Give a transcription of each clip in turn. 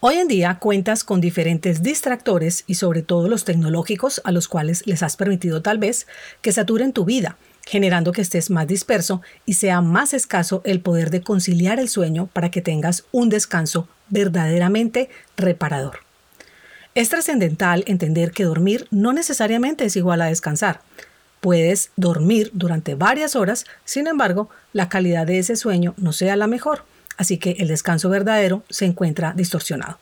Hoy en día cuentas con diferentes distractores y sobre todo los tecnológicos a los cuales les has permitido tal vez que saturen tu vida, generando que estés más disperso y sea más escaso el poder de conciliar el sueño para que tengas un descanso verdaderamente reparador. Es trascendental entender que dormir no necesariamente es igual a descansar. Puedes dormir durante varias horas, sin embargo, la calidad de ese sueño no sea la mejor así que el descanso verdadero se encuentra distorsionado.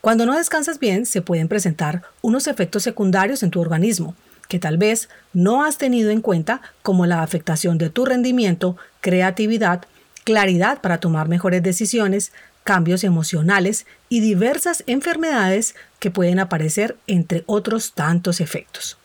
Cuando no descansas bien, se pueden presentar unos efectos secundarios en tu organismo que tal vez no has tenido en cuenta, como la afectación de tu rendimiento, creatividad, claridad para tomar mejores decisiones, cambios emocionales y diversas enfermedades que pueden aparecer entre otros tantos efectos.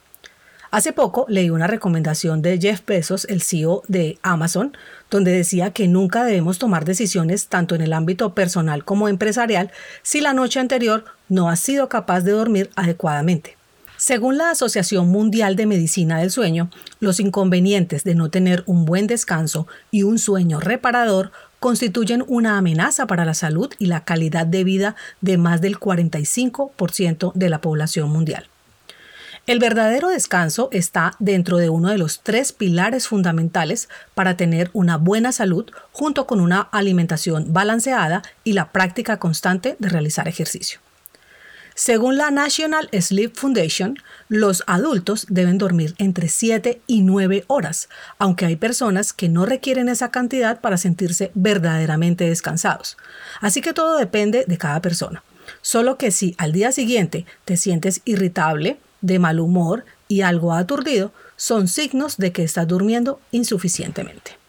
Hace poco leí una recomendación de Jeff Bezos, el CEO de Amazon, donde decía que nunca debemos tomar decisiones tanto en el ámbito personal como empresarial si la noche anterior no has sido capaz de dormir adecuadamente. Según la Asociación Mundial de Medicina del Sueño, los inconvenientes de no tener un buen descanso y un sueño reparador constituyen una amenaza para la salud y la calidad de vida de más del 45% de la población mundial. El verdadero descanso está dentro de uno de los tres pilares fundamentales para tener una buena salud junto con una alimentación balanceada y la práctica constante de realizar ejercicio. Según la National Sleep Foundation, los adultos deben dormir entre 7 y 9 horas, aunque hay personas que no requieren esa cantidad para sentirse verdaderamente descansados. Así que todo depende de cada persona. Solo que si al día siguiente te sientes irritable, de mal humor y algo aturdido son signos de que estás durmiendo insuficientemente.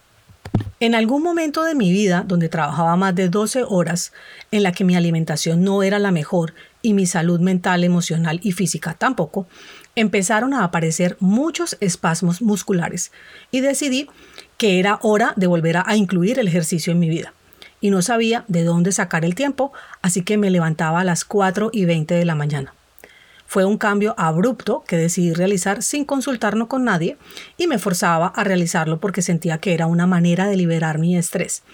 En algún momento de mi vida, donde trabajaba más de 12 horas, en la que mi alimentación no era la mejor y mi salud mental, emocional y física tampoco, empezaron a aparecer muchos espasmos musculares y decidí que era hora de volver a incluir el ejercicio en mi vida. Y no sabía de dónde sacar el tiempo, así que me levantaba a las 4 y 20 de la mañana. Fue un cambio abrupto que decidí realizar sin consultarlo con nadie y me forzaba a realizarlo porque sentía que era una manera de liberar mi estrés.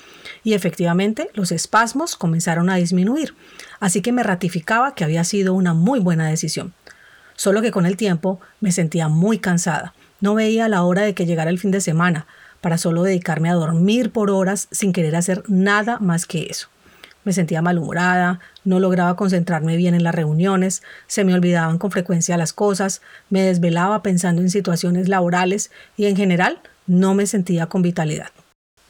Y efectivamente los espasmos comenzaron a disminuir, así que me ratificaba que había sido una muy buena decisión. Solo que con el tiempo me sentía muy cansada. No veía la hora de que llegara el fin de semana, para solo dedicarme a dormir por horas sin querer hacer nada más que eso me sentía malhumorada, no lograba concentrarme bien en las reuniones, se me olvidaban con frecuencia las cosas, me desvelaba pensando en situaciones laborales y en general no me sentía con vitalidad.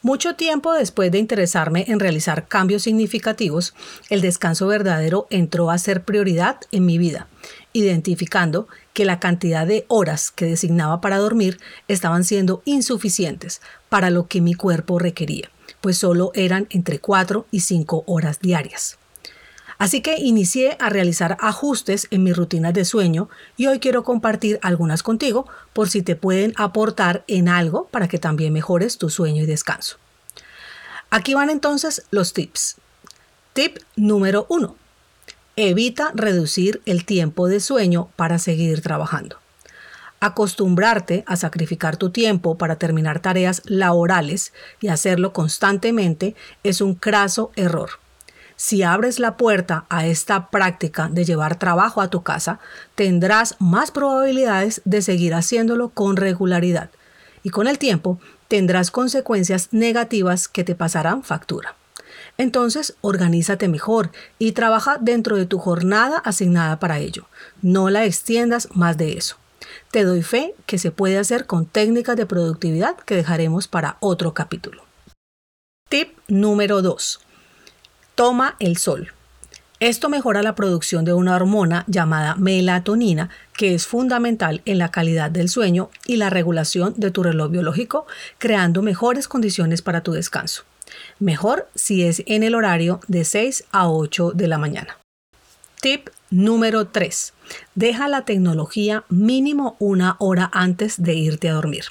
Mucho tiempo después de interesarme en realizar cambios significativos, el descanso verdadero entró a ser prioridad en mi vida, identificando que la cantidad de horas que designaba para dormir estaban siendo insuficientes para lo que mi cuerpo requería pues solo eran entre 4 y 5 horas diarias. Así que inicié a realizar ajustes en mis rutinas de sueño y hoy quiero compartir algunas contigo por si te pueden aportar en algo para que también mejores tu sueño y descanso. Aquí van entonces los tips. Tip número 1. Evita reducir el tiempo de sueño para seguir trabajando. Acostumbrarte a sacrificar tu tiempo para terminar tareas laborales y hacerlo constantemente es un craso error. Si abres la puerta a esta práctica de llevar trabajo a tu casa, tendrás más probabilidades de seguir haciéndolo con regularidad y con el tiempo tendrás consecuencias negativas que te pasarán factura. Entonces, organízate mejor y trabaja dentro de tu jornada asignada para ello. No la extiendas más de eso. Te doy fe que se puede hacer con técnicas de productividad que dejaremos para otro capítulo. Tip número 2. Toma el sol. Esto mejora la producción de una hormona llamada melatonina, que es fundamental en la calidad del sueño y la regulación de tu reloj biológico, creando mejores condiciones para tu descanso. Mejor si es en el horario de 6 a 8 de la mañana. Tip número 3. Deja la tecnología mínimo una hora antes de irte a dormir.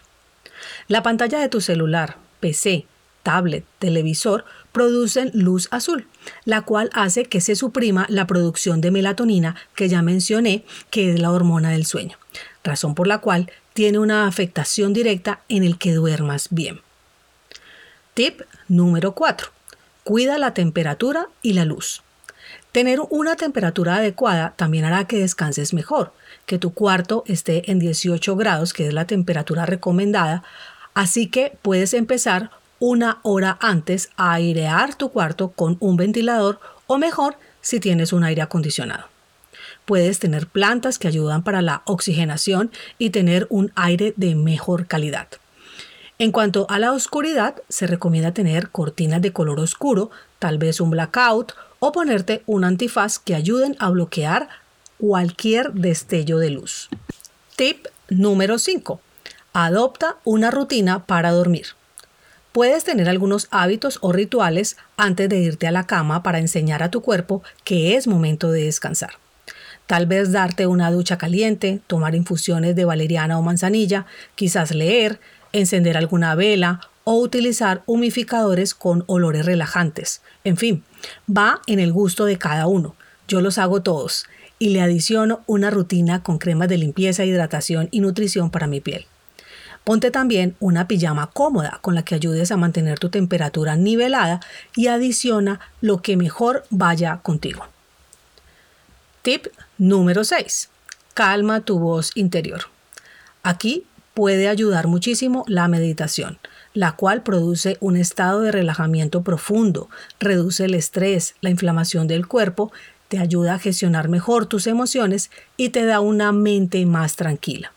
La pantalla de tu celular, PC, tablet, televisor producen luz azul, la cual hace que se suprima la producción de melatonina que ya mencioné, que es la hormona del sueño, razón por la cual tiene una afectación directa en el que duermas bien. Tip número 4. Cuida la temperatura y la luz. Tener una temperatura adecuada también hará que descanses mejor, que tu cuarto esté en 18 grados, que es la temperatura recomendada, así que puedes empezar una hora antes a airear tu cuarto con un ventilador o mejor si tienes un aire acondicionado. Puedes tener plantas que ayudan para la oxigenación y tener un aire de mejor calidad. En cuanto a la oscuridad, se recomienda tener cortinas de color oscuro, tal vez un blackout o ponerte un antifaz que ayuden a bloquear cualquier destello de luz. Tip número 5. Adopta una rutina para dormir. Puedes tener algunos hábitos o rituales antes de irte a la cama para enseñar a tu cuerpo que es momento de descansar. Tal vez darte una ducha caliente, tomar infusiones de valeriana o manzanilla, quizás leer, encender alguna vela o utilizar humificadores con olores relajantes. En fin, va en el gusto de cada uno. Yo los hago todos y le adiciono una rutina con cremas de limpieza, hidratación y nutrición para mi piel. Ponte también una pijama cómoda con la que ayudes a mantener tu temperatura nivelada y adiciona lo que mejor vaya contigo. Tip número 6. Calma tu voz interior. Aquí puede ayudar muchísimo la meditación, la cual produce un estado de relajamiento profundo, reduce el estrés, la inflamación del cuerpo, te ayuda a gestionar mejor tus emociones y te da una mente más tranquila.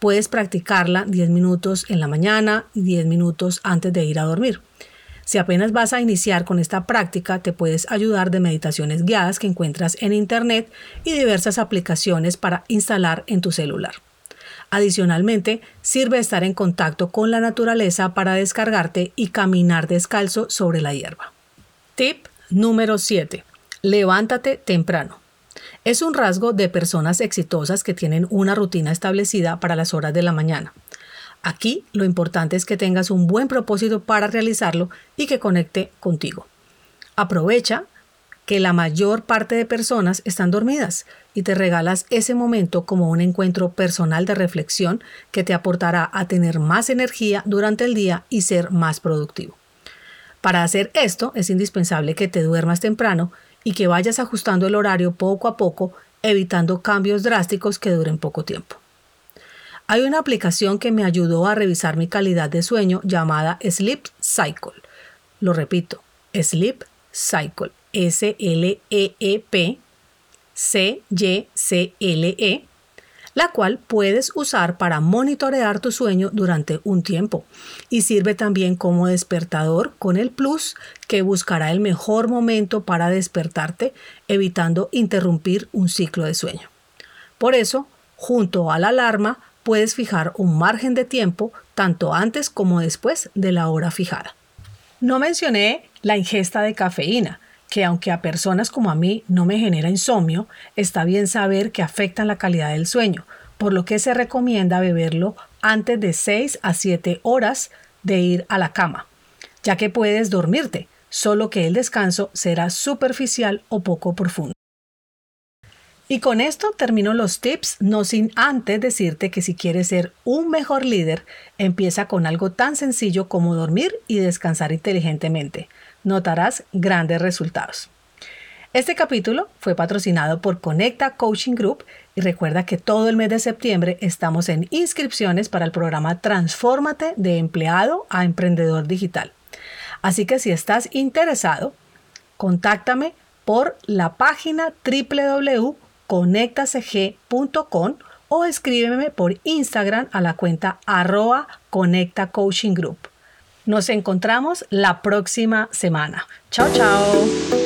Puedes practicarla 10 minutos en la mañana y 10 minutos antes de ir a dormir. Si apenas vas a iniciar con esta práctica, te puedes ayudar de meditaciones guiadas que encuentras en Internet y diversas aplicaciones para instalar en tu celular. Adicionalmente, sirve estar en contacto con la naturaleza para descargarte y caminar descalzo sobre la hierba. Tip número 7. Levántate temprano. Es un rasgo de personas exitosas que tienen una rutina establecida para las horas de la mañana. Aquí lo importante es que tengas un buen propósito para realizarlo y que conecte contigo. Aprovecha que la mayor parte de personas están dormidas y te regalas ese momento como un encuentro personal de reflexión que te aportará a tener más energía durante el día y ser más productivo. Para hacer esto es indispensable que te duermas temprano y que vayas ajustando el horario poco a poco, evitando cambios drásticos que duren poco tiempo. Hay una aplicación que me ayudó a revisar mi calidad de sueño llamada Sleep Cycle. Lo repito, Sleep Cycle. S-L-E-E-P C-Y-C-L-E la cual puedes usar para monitorear tu sueño durante un tiempo y sirve también como despertador con el plus que buscará el mejor momento para despertarte evitando interrumpir un ciclo de sueño. Por eso, junto a la alarma, puedes fijar un margen de tiempo tanto antes como después de la hora fijada. No mencioné la ingesta de cafeína, que aunque a personas como a mí no me genera insomnio, está bien saber que afectan la calidad del sueño, por lo que se recomienda beberlo antes de 6 a 7 horas de ir a la cama, ya que puedes dormirte, solo que el descanso será superficial o poco profundo. Y con esto termino los tips, no sin antes decirte que si quieres ser un mejor líder, empieza con algo tan sencillo como dormir y descansar inteligentemente notarás grandes resultados. Este capítulo fue patrocinado por Conecta Coaching Group y recuerda que todo el mes de septiembre estamos en inscripciones para el programa Transfórmate de empleado a emprendedor digital. Así que si estás interesado, contáctame por la página www.conectacg.com o escríbeme por Instagram a la cuenta arroba Conecta Coaching Group. Nos encontramos la próxima semana. Chao, chao.